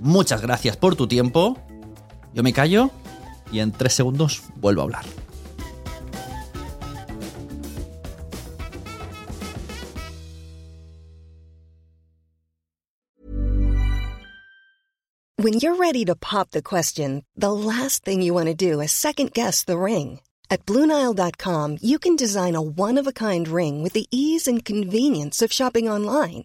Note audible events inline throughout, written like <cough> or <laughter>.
Muchas gracias por tu tiempo. Yo me callo y en tres segundos vuelvo a hablar. When you're ready to pop the question, the last thing you want to do is second guess the ring. At Bluenile.com, you can design a one of a kind ring with the ease and convenience of shopping online.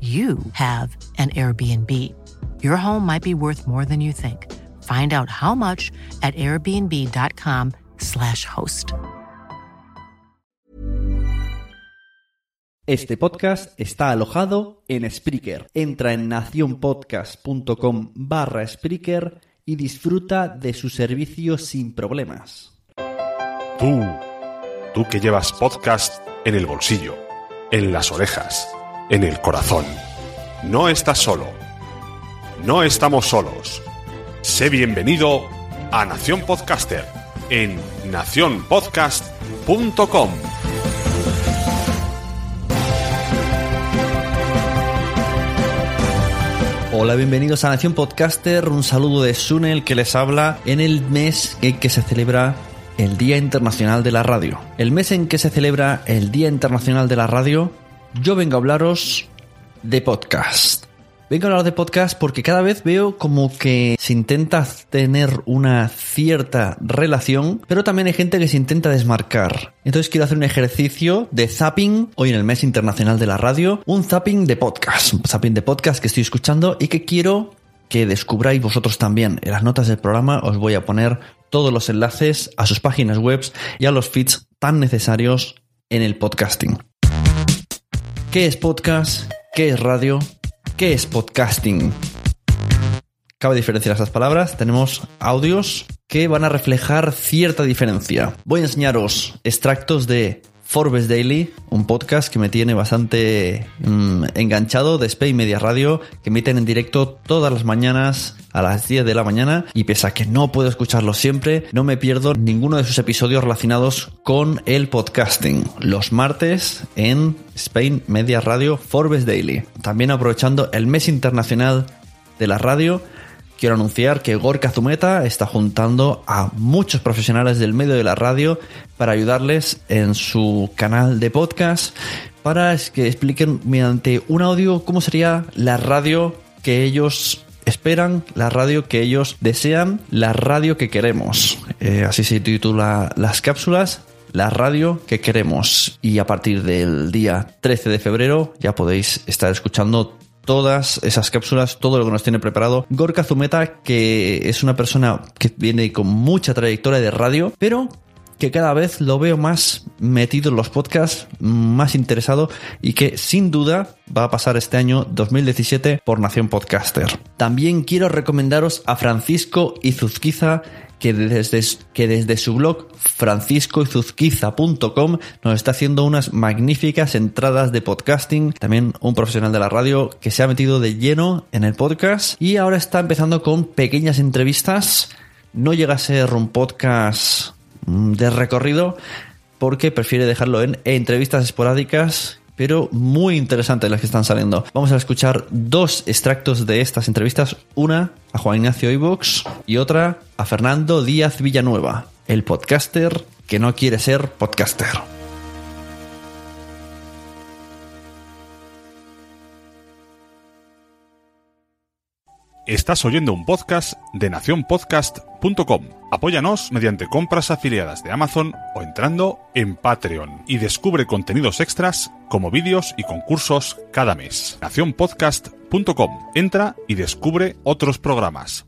you have an Airbnb. Your home might be worth more than you think. Find out how much at airbnb.com/slash host. Este podcast está alojado en Spreaker. Entra en nacionpodcast.com barra Spreaker y disfruta de su servicio sin problemas. Tú, tú que llevas podcast en el bolsillo, en las orejas, en el corazón. No estás solo. No estamos solos. Sé bienvenido a Nación Podcaster en nacionpodcast.com. Hola, bienvenidos a Nación Podcaster. Un saludo de Sunel que les habla en el mes en que se celebra el Día Internacional de la Radio. El mes en que se celebra el Día Internacional de la Radio, yo vengo a hablaros de podcast. Vengo a hablar de podcast porque cada vez veo como que se intenta tener una cierta relación, pero también hay gente que se intenta desmarcar. Entonces quiero hacer un ejercicio de zapping hoy en el mes internacional de la radio, un zapping de podcast, un zapping de podcast que estoy escuchando y que quiero que descubráis vosotros también. En las notas del programa os voy a poner todos los enlaces a sus páginas web y a los feeds tan necesarios en el podcasting. ¿Qué es podcast? ¿Qué es radio? ¿Qué es podcasting? Cabe diferenciar estas palabras. Tenemos audios que van a reflejar cierta diferencia. Voy a enseñaros extractos de Forbes Daily, un podcast que me tiene bastante mmm, enganchado de Spain Media Radio, que emiten en directo todas las mañanas a las 10 de la mañana y pese a que no puedo escucharlo siempre, no me pierdo ninguno de sus episodios relacionados con el podcasting. Los martes en Spain Media Radio Forbes Daily. También aprovechando el mes internacional de la radio, quiero anunciar que Gorka Zumeta está juntando a muchos profesionales del medio de la radio para ayudarles en su canal de podcast para que expliquen mediante un audio cómo sería la radio que ellos esperan, la radio que ellos desean, la radio que queremos. Eh, así se titula las cápsulas la radio que queremos. Y a partir del día 13 de febrero ya podéis estar escuchando todas esas cápsulas, todo lo que nos tiene preparado. Gorka Zumeta, que es una persona que viene con mucha trayectoria de radio, pero que cada vez lo veo más metido en los podcasts, más interesado y que sin duda va a pasar este año 2017 por Nación Podcaster. También quiero recomendaros a Francisco Izuzquiza que desde, su blog franciscoizuzquiza.com nos está haciendo unas magníficas entradas de podcasting. También un profesional de la radio que se ha metido de lleno en el podcast y ahora está empezando con pequeñas entrevistas. No llega a ser un podcast mm, de recorrido porque prefiere dejarlo en entrevistas esporádicas pero muy interesantes las que están saliendo. Vamos a escuchar dos extractos de estas entrevistas, una a Juan Ignacio Ivox y otra a Fernando Díaz Villanueva, el podcaster que no quiere ser podcaster. Estás oyendo un podcast de nacionpodcast.com. Apóyanos mediante compras afiliadas de Amazon o entrando en Patreon y descubre contenidos extras como vídeos y concursos cada mes. Nacionpodcast.com. Entra y descubre otros programas.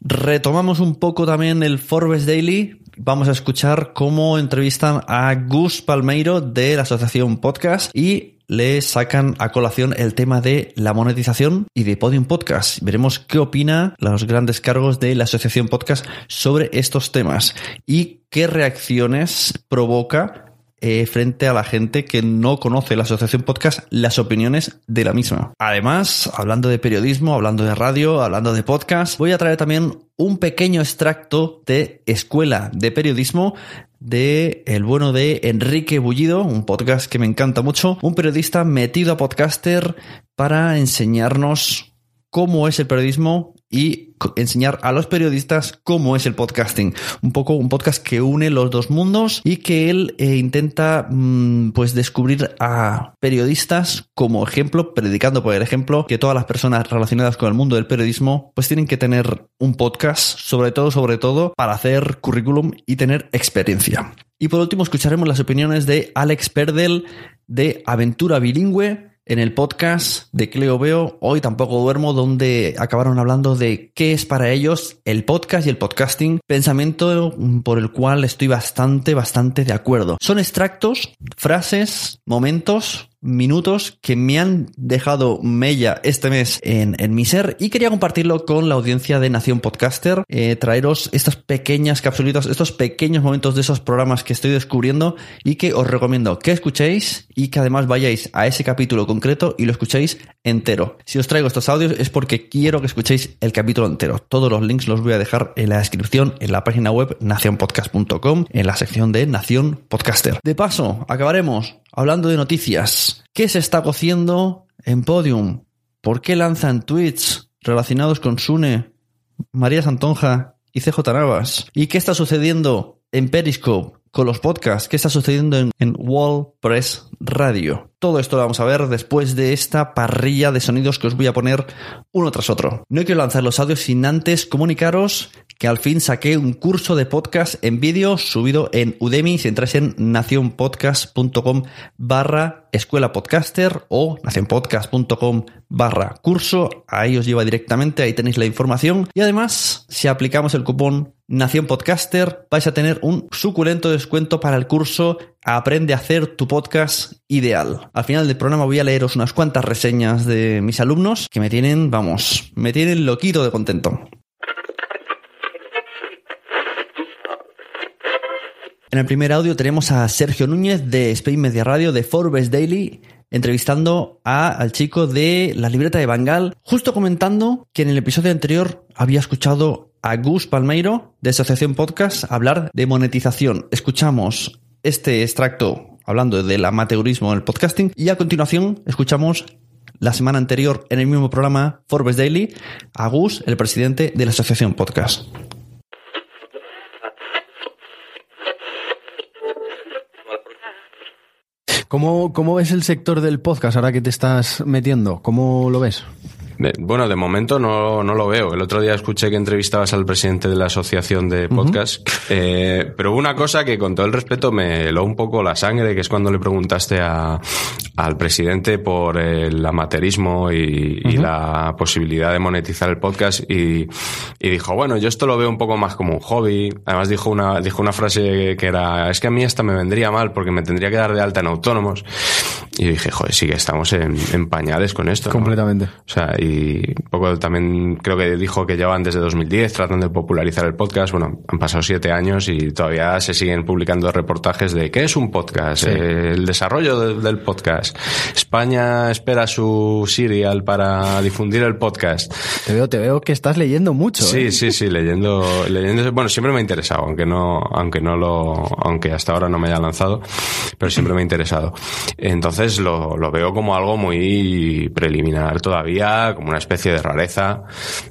Retomamos un poco también el Forbes Daily. Vamos a escuchar cómo entrevistan a Gus Palmeiro de la Asociación Podcast y le sacan a colación el tema de la monetización y de Podium Podcast. Veremos qué opina los grandes cargos de la Asociación Podcast sobre estos temas y qué reacciones provoca eh, frente a la gente que no conoce la Asociación Podcast las opiniones de la misma. Además, hablando de periodismo, hablando de radio, hablando de podcast, voy a traer también un pequeño extracto de Escuela de Periodismo de el bueno de Enrique Bullido, un podcast que me encanta mucho, un periodista metido a podcaster para enseñarnos cómo es el periodismo y enseñar a los periodistas cómo es el podcasting. Un poco un podcast que une los dos mundos y que él eh, intenta mm, pues descubrir a periodistas como ejemplo, predicando por el ejemplo que todas las personas relacionadas con el mundo del periodismo pues tienen que tener un podcast, sobre todo, sobre todo para hacer currículum y tener experiencia. Y por último escucharemos las opiniones de Alex Perdel de Aventura Bilingüe en el podcast de Cleo Veo, hoy tampoco duermo, donde acabaron hablando de qué es para ellos el podcast y el podcasting, pensamiento por el cual estoy bastante, bastante de acuerdo. Son extractos, frases, momentos minutos que me han dejado mella este mes en, mi ser y quería compartirlo con la audiencia de Nación Podcaster, eh, traeros estas pequeñas capsulitas, estos pequeños momentos de esos programas que estoy descubriendo y que os recomiendo que escuchéis y que además vayáis a ese capítulo concreto y lo escuchéis entero. Si os traigo estos audios es porque quiero que escuchéis el capítulo entero. Todos los links los voy a dejar en la descripción en la página web nacionpodcast.com en la sección de Nación Podcaster. De paso, acabaremos Hablando de noticias, ¿qué se está cociendo en Podium? ¿Por qué lanzan tweets relacionados con Sune, María Santonja y CJ Navas? ¿Y qué está sucediendo en Periscope con los podcasts? ¿Qué está sucediendo en, en Wall Press Radio? Todo esto lo vamos a ver después de esta parrilla de sonidos que os voy a poner uno tras otro. No quiero lanzar los audios sin antes comunicaros que al fin saqué un curso de podcast en vídeo subido en Udemy. Si entráis en nacionpodcast.com barra escuela podcaster o nacionpodcast.com barra curso, ahí os lleva directamente, ahí tenéis la información. Y además, si aplicamos el cupón Nación Podcaster, vais a tener un suculento descuento para el curso Aprende a hacer tu podcast ideal. Al final del programa voy a leeros unas cuantas reseñas de mis alumnos que me tienen, vamos, me tienen loquito de contento. En el primer audio tenemos a Sergio Núñez de Spain Media Radio de Forbes Daily entrevistando a, al chico de la libreta de Bangal, justo comentando que en el episodio anterior había escuchado a Gus Palmeiro de Asociación Podcast hablar de monetización. Escuchamos este extracto hablando del amateurismo en el podcasting y a continuación escuchamos la semana anterior en el mismo programa Forbes Daily a Gus, el presidente de la Asociación Podcast. ¿Cómo, ¿Cómo ves el sector del podcast ahora que te estás metiendo? ¿Cómo lo ves? Bueno, de momento no, no, lo veo. El otro día escuché que entrevistabas al presidente de la asociación de podcast, <laughs> eh, pero una cosa que con todo el respeto me heló un poco la sangre, que es cuando le preguntaste a, al presidente por el amateurismo y, la posibilidad de monetizar el podcast y, dijo, bueno, yo esto lo veo un poco más como un hobby. Además dijo una, dijo una frase que era, es que a mí esta me vendría mal porque me tendría que dar de alta en autónomos. Y dije, joder, sí que estamos en, pañales con esto. Completamente. O sea, y un poco también creo que dijo que llevan desde 2010 tratando de popularizar el podcast. Bueno, han pasado siete años y todavía se siguen publicando reportajes de qué es un podcast, eh, el desarrollo del podcast. España espera su serial para difundir el podcast. Te veo, te veo que estás leyendo mucho. Sí, ¿eh? sí, sí, leyendo, leyendo. Bueno, siempre me ha interesado, aunque no, aunque no lo, aunque hasta ahora no me haya lanzado, pero siempre me ha interesado. Entonces lo, lo veo como algo muy preliminar todavía, como una especie de rareza.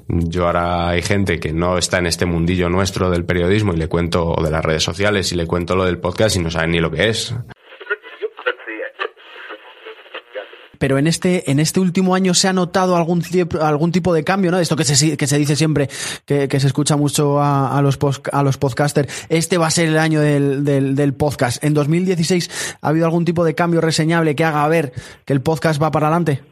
Yo ahora hay gente que no está en este mundillo nuestro del periodismo y le cuento, o de las redes sociales y le cuento lo del podcast y no saben ni lo que es. Pero en este, en este último año se ha notado algún, algún tipo de cambio, ¿no? Esto que se, que se dice siempre, que, se escucha mucho a, los a los podcasters. Este va a ser el año del, del, del, podcast. ¿En 2016 ha habido algún tipo de cambio reseñable que haga ver que el podcast va para adelante?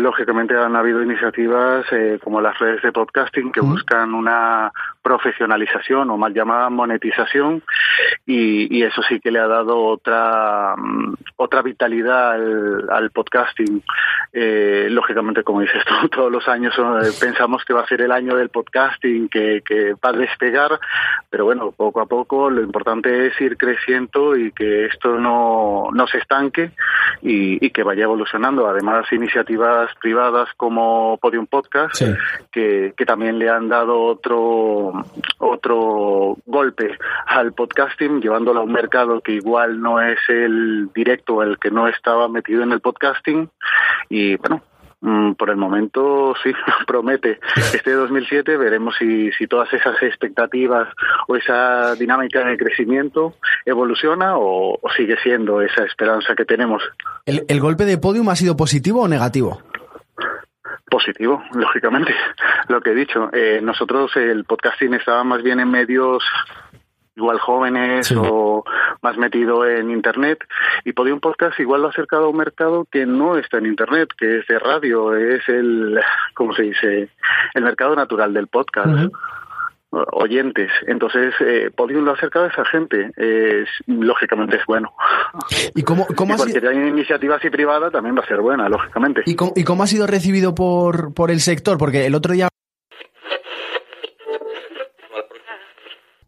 Lógicamente han habido iniciativas eh, como las redes de podcasting que buscan una profesionalización o mal llamada monetización y, eso sí que le ha dado otra mm, otra vitalidad al, podcasting. Eh, lógicamente, como dices tú, <laughs> todos los años eh, pensamos que va a ser el año del podcasting, que, que va a despegar, pero bueno, poco a poco lo importante es ir creciendo y que esto no, no se estanque y, y que vaya evolucionando. Además, iniciativas privadas como Podium Podcast, que, que también le han dado otro, otro golpe al podcasting, llevándolo a un mercado que igual no es el directo, el que no estaba metido en el podcasting. Y bueno, mm, por el momento sí, <laughs> promete. Este 2007 veremos si, si todas esas expectativas o esa dinámica de crecimiento evoluciona o, sigue siendo esa esperanza que tenemos. ¿El, ¿El, golpe de podium ha sido positivo o negativo? Positivo, lógicamente. Lo que he dicho, eh, nosotros el podcasting estaba más bien en medios igual jóvenes o más metido en internet y Podium Podcast igual lo ha acercado a un mercado que no está en internet, que es de radio, es el, ¿cómo se dice? El mercado natural del podcast oyentes. Entonces, eh, Podium lo ha acercado a esa gente. Lógicamente es bueno. ¿Y cómo, cómo y cualquier iniciativa así privada también va a ser buena, lógicamente. ¿Y cómo, ¿Y cómo ha sido recibido por, por el sector? Porque el otro día...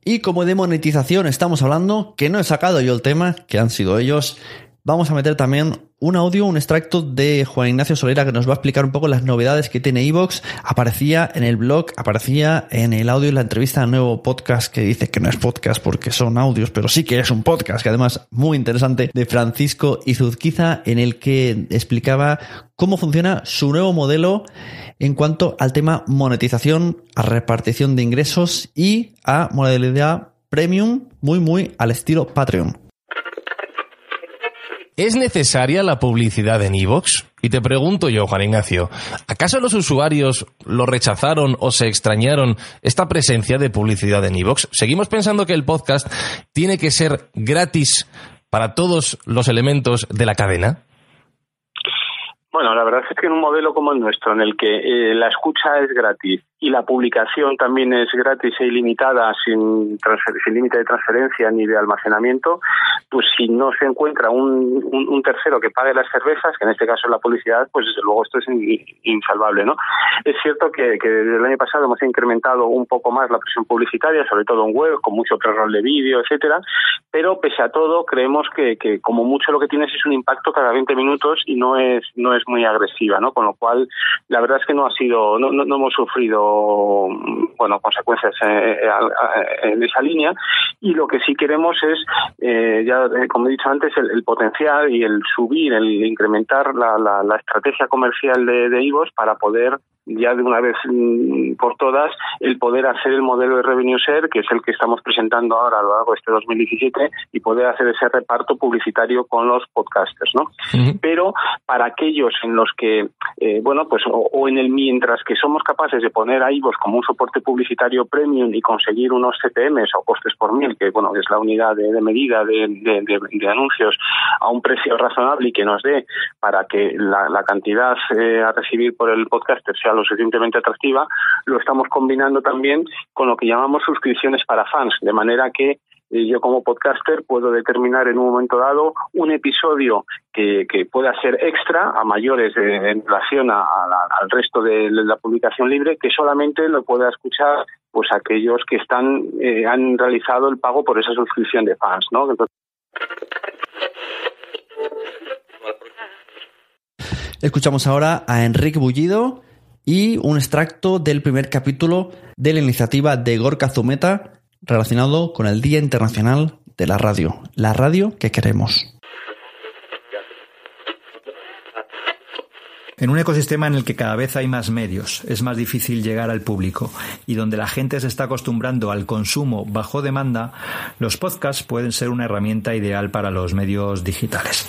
Y como de monetización estamos hablando, que no he sacado yo el tema, que han sido ellos, vamos a meter también un audio, un extracto de Juan Ignacio Solera que nos va a explicar un poco las novedades que tiene Evox. Aparecía en el blog, aparecía en el audio y la entrevista al nuevo podcast que dice que no es podcast porque son audios, pero sí que es un podcast, que además muy interesante, de Francisco Izuzquiza, en el que explicaba cómo funciona su nuevo modelo en cuanto al tema monetización, a repartición de ingresos y a modalidad premium, muy, muy al estilo Patreon. ¿Es necesaria la publicidad en iVoox? Y te pregunto yo, Juan Ignacio, ¿acaso los usuarios lo rechazaron o se extrañaron esta presencia de publicidad en iVoox? ¿Seguimos pensando que el podcast tiene que ser gratis para todos los elementos de la cadena? Bueno, la verdad es que en un modelo como el nuestro, en el que eh, la escucha es gratis y la publicación también es gratis e ilimitada, sin, sin límite de transferencia ni de almacenamiento, pues si no se encuentra un, un, tercero que pague las cervezas, que en este caso es la publicidad, pues desde luego esto es insalvable. ¿no? Es cierto que, que, desde el año pasado hemos incrementado un poco más la presión publicitaria, sobre todo en web, con mucho pre-roll de vídeo, etcétera, pero pese a todo creemos que, que como mucho lo que tienes es un impacto cada 20 minutos y no es, no es muy agresiva, ¿no? Con lo cual, la verdad es que no ha sido, no, no hemos sufrido bueno consecuencias eh, eh, en esa línea. Y lo que sí queremos es eh, ya como he dicho antes el, potencial y el subir el incrementar la, la, estrategia comercial de, de IVOS para poder ya de una vez mm, por todas el poder hacer el modelo de revenue share, que es el que estamos presentando ahora a lo largo de este 2017, y poder hacer ese reparto publicitario con los podcasters, ¿no? Pero para aquellos en los que, eh, bueno, pues o, en el mientras que somos capaces de poner a IVOS como un soporte publicitario premium y conseguir unos CPMs o costes por mil, que bueno, es la unidad de, medida de, de, anuncios a un precio razonable y que nos dé para que la, la cantidad eh, a recibir por el podcaster sea lo suficientemente atractiva, lo estamos combinando también con lo que llamamos suscripciones para fans, de manera que eh, yo como podcaster puedo determinar en un momento dado un episodio que, pueda ser extra a mayores en relación al resto de la publicación libre que solamente lo pueda escuchar pues aquellos que están eh, han realizado el pago por esa suscripción de fans no Escuchamos ahora a Enrique Bullido y un extracto del primer capítulo de la iniciativa de Gorka Zumeta relacionado con el Día Internacional de la Radio, la radio que queremos. En un ecosistema en el que cada vez hay más medios, es más difícil llegar al público y donde la gente se está acostumbrando al consumo bajo demanda, los podcasts pueden ser una herramienta ideal para los medios digitales.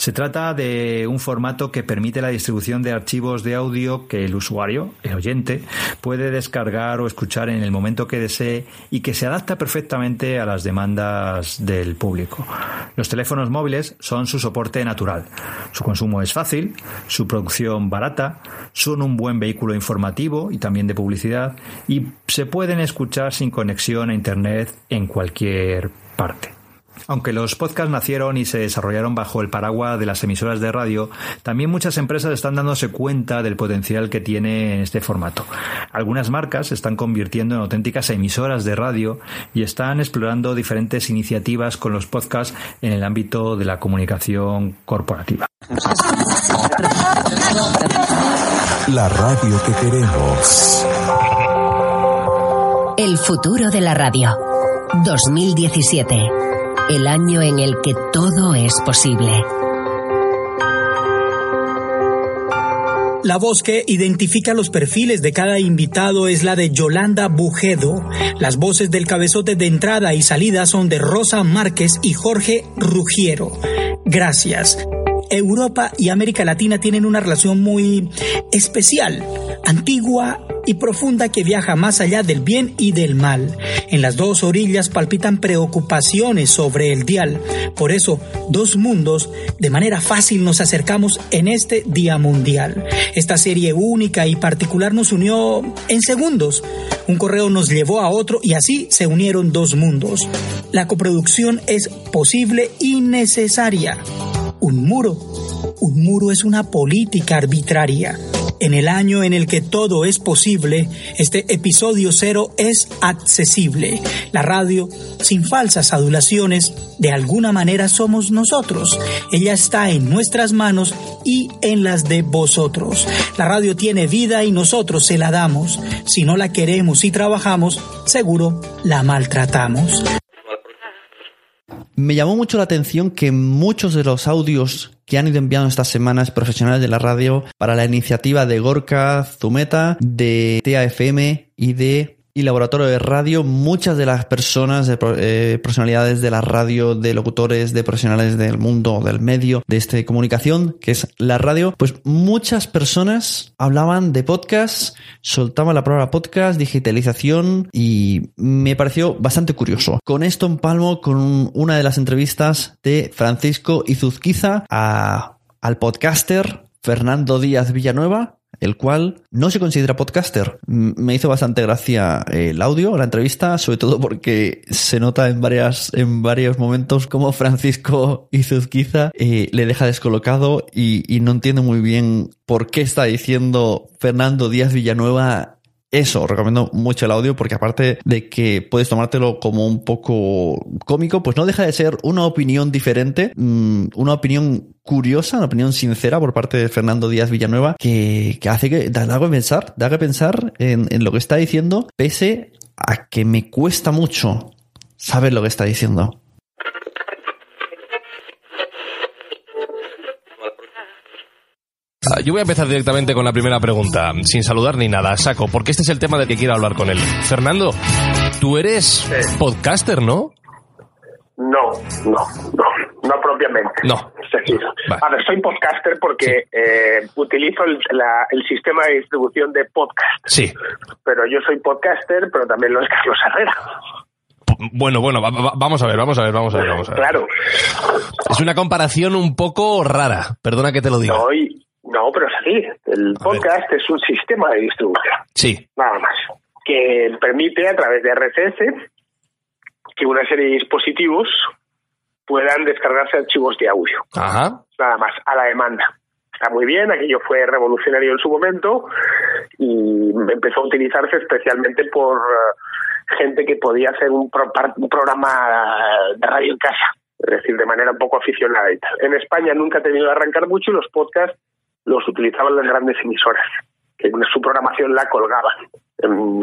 Se trata de un formato que permite la distribución de archivos de audio que el usuario, el oyente, puede descargar o escuchar en el momento que desee y que se adapta perfectamente a las demandas del público. Los teléfonos móviles son su soporte natural. Su consumo es fácil, su producción barata, son un buen vehículo informativo y también de publicidad y se pueden escuchar sin conexión a Internet en cualquier parte. Aunque los podcasts nacieron y se desarrollaron bajo el paraguas de las emisoras de radio, también muchas empresas están dándose cuenta del potencial que tiene este formato. Algunas marcas se están convirtiendo en auténticas emisoras de radio y están explorando diferentes iniciativas con los podcasts en el ámbito de la comunicación corporativa. La radio que queremos. El futuro de la radio. 2017. El año en el que todo es posible. La voz que identifica los perfiles de cada invitado es la de Yolanda Bujedo. Las voces del cabezote de entrada y salida son de Rosa Márquez y Jorge Rugiero. Gracias. Europa y América Latina tienen una relación muy especial, antigua y profunda que viaja más allá del bien y del mal. En las dos orillas palpitan preocupaciones sobre el dial. Por eso, dos mundos, de manera fácil nos acercamos en este Día Mundial. Esta serie única y particular nos unió en segundos. Un correo nos llevó a otro y así se unieron dos mundos. La coproducción es posible y necesaria un muro. Un muro es una política arbitraria. En el año en el que todo es posible, este episodio cero es accesible. La radio, sin falsas adulaciones, de alguna manera somos nosotros. Ella está en nuestras manos y en las de vosotros. La radio tiene vida y nosotros se la damos. Si no la queremos y trabajamos, seguro la maltratamos. Me llamó mucho la atención que muchos de los audios que han ido enviando estas semanas profesionales de la radio para la iniciativa de Gorka Zumeta, de TAFM y de y laboratorio de radio, muchas de las personas, eh, personalidades de la radio, de locutores, de profesionales del mundo, del medio, de este comunicación, que es la radio, pues muchas personas hablaban de podcast, soltaban la palabra podcast, digitalización y me pareció bastante curioso. Con esto en palmo con una de las entrevistas de Francisco Izuzquiza a, al podcaster Fernando Díaz Villanueva, el cual no se considera podcaster. Me hizo bastante gracia el audio, la entrevista, sobre todo porque se nota en varias, en varios momentos como Francisco Izuzquiza eh, le deja descolocado y, y no entiende muy bien por qué está diciendo Fernando Díaz Villanueva eso, recomiendo mucho el audio porque aparte de que puedes tomártelo como un poco cómico, pues no deja de ser una opinión diferente, mm, una opinión curiosa, una opinión sincera por parte de Fernando Díaz Villanueva que, hace que da algo pensar, da que pensar en, en lo que está diciendo, pese a que me cuesta mucho saber lo que está diciendo. Yo voy a empezar directamente con la primera pregunta, sin saludar ni nada, saco, porque este es el tema del que quiero hablar con él. Fernando, tú eres podcaster, ¿no? No, no, no, no propiamente. No. Es decir, a ver, soy podcaster porque eh, utilizo el, la- el sistema de distribución de podcast. Sí. Pero yo soy podcaster, pero también lo es Carlos Herrera. Bueno, bueno, va- va- vamos a ver, vamos a ver, vamos a ver, vamos a ver. Claro. Es una comparación un poco rara, perdona que te lo diga. No, pero es así. El podcast es un sistema de distribución. Sí. nada más, que permite a través de RCS que una serie de dispositivos puedan descargarse archivos de audio, Ajá. nada más, a la demanda. Está muy bien, aquello fue revolucionario en su momento y empezó a utilizarse especialmente por eh, gente que podía hacer un, pro- un programa de radio en casa, es decir, de manera un poco aficionada y tal. En España nunca ha tenido que arrancar mucho y los podcasts los utilizaban las grandes emisoras, que su programación la colgaban en,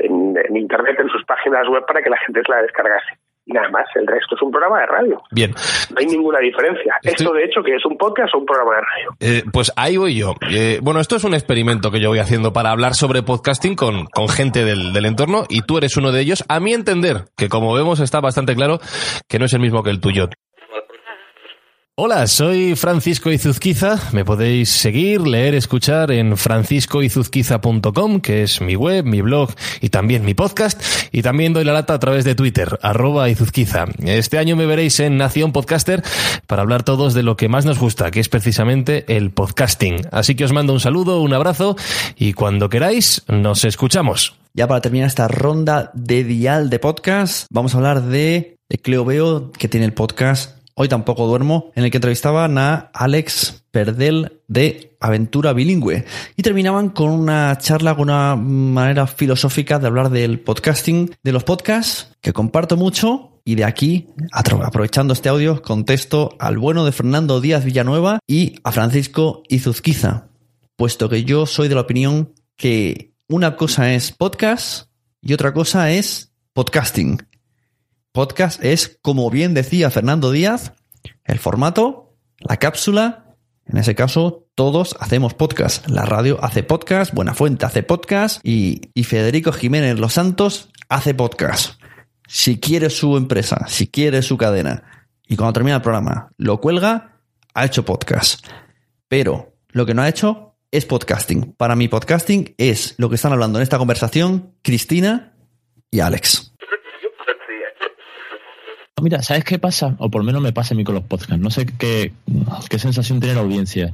en- en internet, en sus páginas web para que la gente se la descargase. Y nada más, el resto es un programa de radio. Bien, No hay ninguna diferencia. Esto, de hecho, que es un podcast o un programa de radio. eh, pues ahí voy yo. Eh, bueno, esto es un experimento que yo voy haciendo para hablar sobre podcasting con, con gente del, del entorno y tú eres uno de ellos. A mi entender, que como vemos está bastante claro que no es el mismo que el tuyo. Hola, soy Francisco Izuzquiza. Me podéis seguir, leer, escuchar en franciscoizuzquiza.com, que es mi web, mi blog y también mi podcast. Y también doy la lata a través de Twitter, arroba Izuzquiza. Este año me veréis en Nación Podcaster para hablar todos de lo que más nos gusta, que es precisamente el podcasting. Así que os mando un saludo, un abrazo y cuando queráis nos escuchamos. Ya para terminar esta ronda de dial de podcast, vamos a hablar de Cleo Veo, que tiene el podcast Hoy tampoco duermo, en el que entrevistaban a Alex Perdel de Aventura Bilingüe. Y terminaban con una charla, con una manera filosófica de hablar del podcasting, de los podcasts, que comparto mucho. Y de aquí, aprovechando este audio, contesto al bueno de Fernando Díaz Villanueva y a Francisco Izuzquiza, puesto que yo soy de la opinión que una cosa es podcast y otra cosa es podcasting. Podcast es, como bien decía Fernando Díaz, el formato, la cápsula. En ese caso, todos hacemos podcast. La radio hace podcast, Buenafuente hace podcast y, y Federico Jiménez Los Santos hace podcast. Si quiere su empresa, si quiere su cadena y cuando termina el programa lo cuelga, ha hecho podcast. Pero lo que no ha hecho es podcasting. Para mí, podcasting es lo que están hablando en esta conversación Cristina y Alex. Mira, ¿sabes qué pasa? O por lo menos me pasa a mí con los podcasts. No sé qué, qué sensación tiene la audiencia.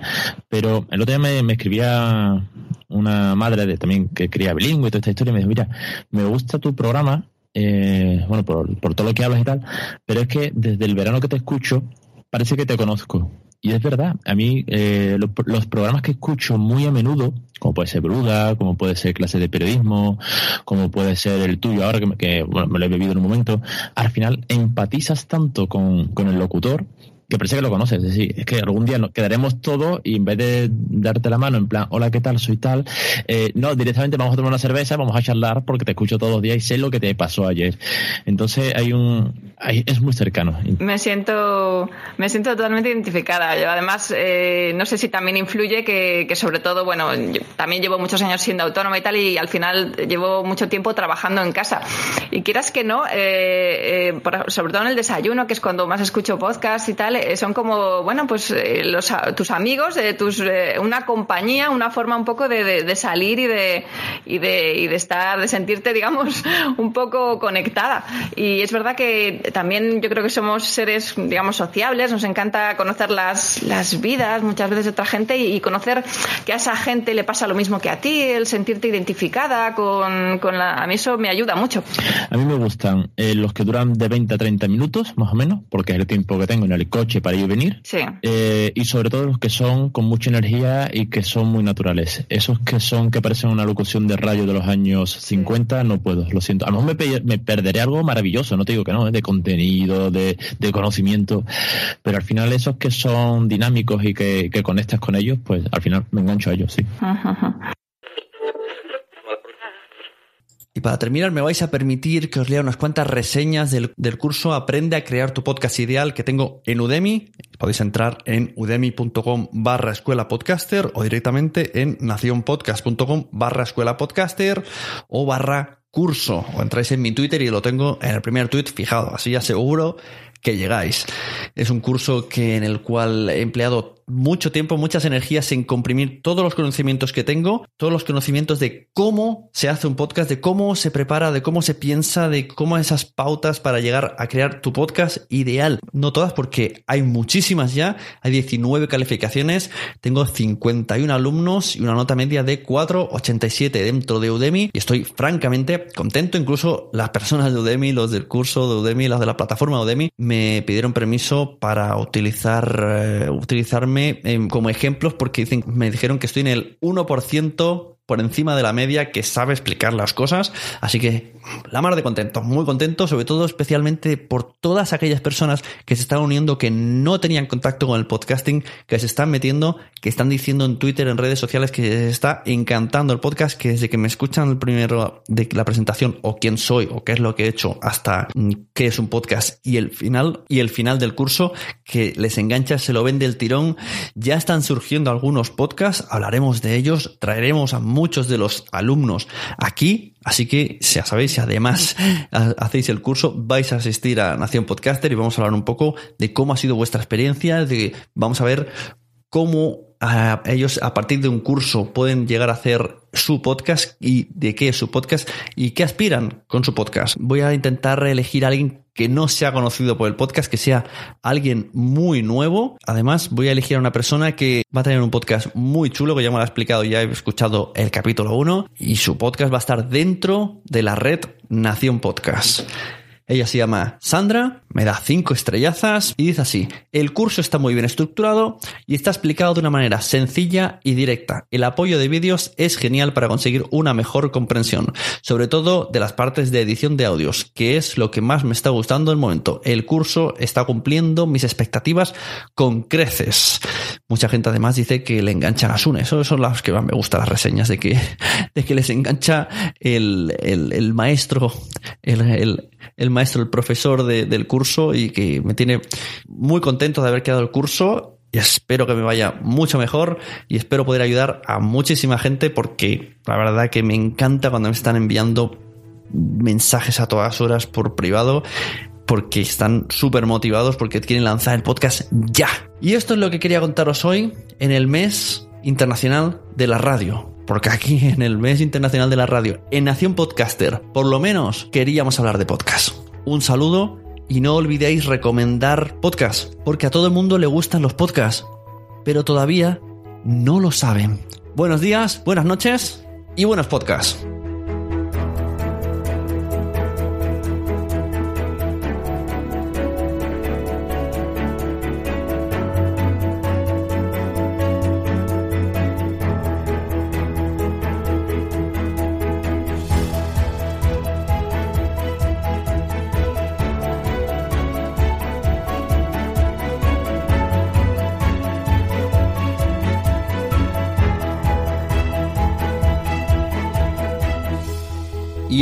Pero el otro día me, escribía una madre también que cría bilingüe y toda esta historia y me dijo, mira, me gusta tu programa, eh, bueno, por, por todo lo que hablas y tal, pero es que desde el verano que te escucho, parece que te conozco. Y es verdad, a mí eh, los, los programas que escucho muy a menudo, como puede ser Bruda, como puede ser clase de periodismo, como puede ser el tuyo ahora, que, me- que, bueno, me lo he bebido en un momento, al final empatizas tanto con, con el locutor que parece que lo conoces. Es decir, es que algún día nos quedaremos todos y en vez de darte la mano en plan, hola, ¿qué tal? Soy tal, eh, no, directamente vamos a tomar una cerveza, vamos a charlar porque te escucho todos los días y sé lo que te pasó ayer. Entonces hay un... hay- es muy cercano. Me siento, me siento totalmente identificada. Yo además, eh, no sé si también influye que, que sobre todo, bueno, yo también llevo muchos años siendo autónoma y tal, y al final llevo mucho tiempo trabajando en casa. Y quieras que no, eh, eh, sobre todo en el desayuno, que es cuando más escucho podcast y tal, eh, son como, bueno, pues eh, los, tus amigos, eh, tus, eh, una compañía, una forma un poco de, de- de salir y de, y de, y de estar, de sentirte, digamos, <laughs> un poco conectada. Y es verdad que también yo creo que somos seres, digamos, sociables, nos encanta conocer las, las vidas muchas veces de otra gente y, y conocer que a esa gente le pasa lo mismo que a ti, el sentirte identificada con, con la... A mí eso me ayuda mucho. A mí me gustan eh, los que duran de 20 a 30 minutos, más o menos, porque es el tiempo que tengo en el coche para ir y venir. Sí. Eh, y sobre todo los que son con mucha energía y que son muy naturales. Esos que son que parecen una locución de radio de los años 50, no puedo, lo siento. A lo mejor me, me perderé algo maravilloso, no te digo que no, ¿eh? de contenido, de, de conocimiento, pero al final esos que son dinámicos y que, que conectas con ellos, pues al final me engancho a ellos, sí. Y para terminar, me vais a permitir que os lea unas cuantas reseñas del, del, curso Aprende a crear tu podcast ideal que tengo en Udemy. Podéis entrar en udemy.com barra escuela podcaster o directamente en nacionpodcast.com barra escuela podcaster o barra curso. O entráis en mi Twitter y lo tengo en el primer tweet fijado. Así ya seguro que llegáis. Es un curso que en el cual he empleado mucho tiempo, muchas energías en comprimir todos los conocimientos que tengo, todos los conocimientos de cómo se hace un podcast, de cómo se prepara, de cómo se piensa, de cómo esas pautas para llegar a crear tu podcast ideal. No todas porque hay muchísimas ya, hay 19 calificaciones, tengo 51 alumnos y una nota media de 4,87 dentro de Udemy y estoy francamente contento. Incluso las personas de Udemy, los del curso de Udemy, las de la plataforma Udemy, me pidieron permiso para utilizar, eh, utilizarme como ejemplos porque dicen, me dijeron que estoy en el 1% por encima de la media que sabe explicar las cosas. Así que la mar de contento, muy contento, sobre todo especialmente por todas aquellas personas que se están uniendo, que no tenían contacto con el podcasting, que se están metiendo, que están diciendo en Twitter, en redes sociales que les está encantando el podcast, que desde que me escuchan el primero de la presentación o quién soy o qué es lo que he hecho hasta mm, qué es un podcast y el final y el final del curso que les engancha, se lo vende el tirón. Ya están surgiendo algunos podcasts, hablaremos de ellos, traeremos a muchos de los alumnos aquí. Así que ya sabéis, si además <laughs> hacéis el curso, vais a asistir a Nación Podcaster y vamos a hablar un poco de cómo ha sido vuestra experiencia, de vamos a ver cómo a ellos a partir de un curso pueden llegar a hacer su podcast y de qué es su podcast y qué aspiran con su podcast. Voy a intentar elegir a alguien que no sea conocido por el podcast, que sea alguien muy nuevo. Además, voy a elegir a una persona que va a tener un podcast muy chulo, que ya me lo ha explicado, ya he escuchado el capítulo 1, y su podcast va a estar dentro de la red Nación Podcast. Ella se llama Sandra, me da cinco estrellazas y dice así, el curso está muy bien estructurado y está explicado de una manera sencilla y directa. El apoyo de vídeos es genial para conseguir una mejor comprensión, sobre todo de las partes de edición de audios, que es lo que más me está gustando el momento. El curso está cumpliendo mis expectativas con creces. Mucha gente además dice que le enganchan a Sune, eso son las que me gustan las reseñas, de que, <laughs> de que les engancha el, el, maestro, el, el maestro, el profesor del curso y que me tiene muy contento de haber quedado el curso y espero que me vaya mucho mejor y espero poder ayudar a muchísima gente porque la verdad que me encanta cuando me están enviando mensajes a todas horas por privado porque están súper motivados porque quieren lanzar el podcast ya. Y esto es lo que quería contaros hoy en el mes internacional de la radio porque aquí en el mes internacional de la radio, en Nación Podcaster, por lo menos queríamos hablar de podcast. Un saludo y no olvidéis recomendar podcast, porque a todo el mundo le gustan los podcasts, pero todavía no lo saben. Buenos días, buenas noches y buenos podcasts.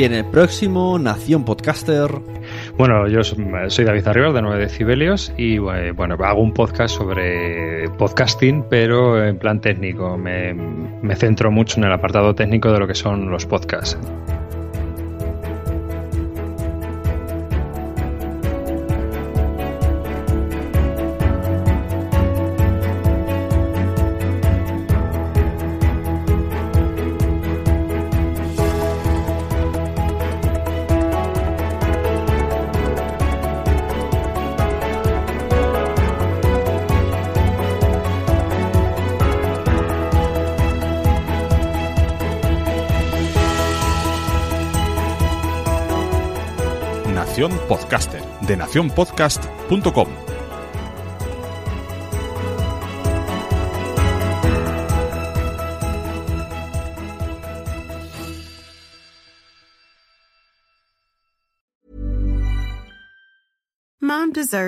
En el próximo Nación Podcaster. Bueno, yo soy David Arribas de 9 Decibelios y eh, bueno, hago un podcast sobre podcasting, pero en plan técnico. Me, me centro mucho en el apartado técnico de lo que son los podcasts. Podcaster de nacionpodcast.com.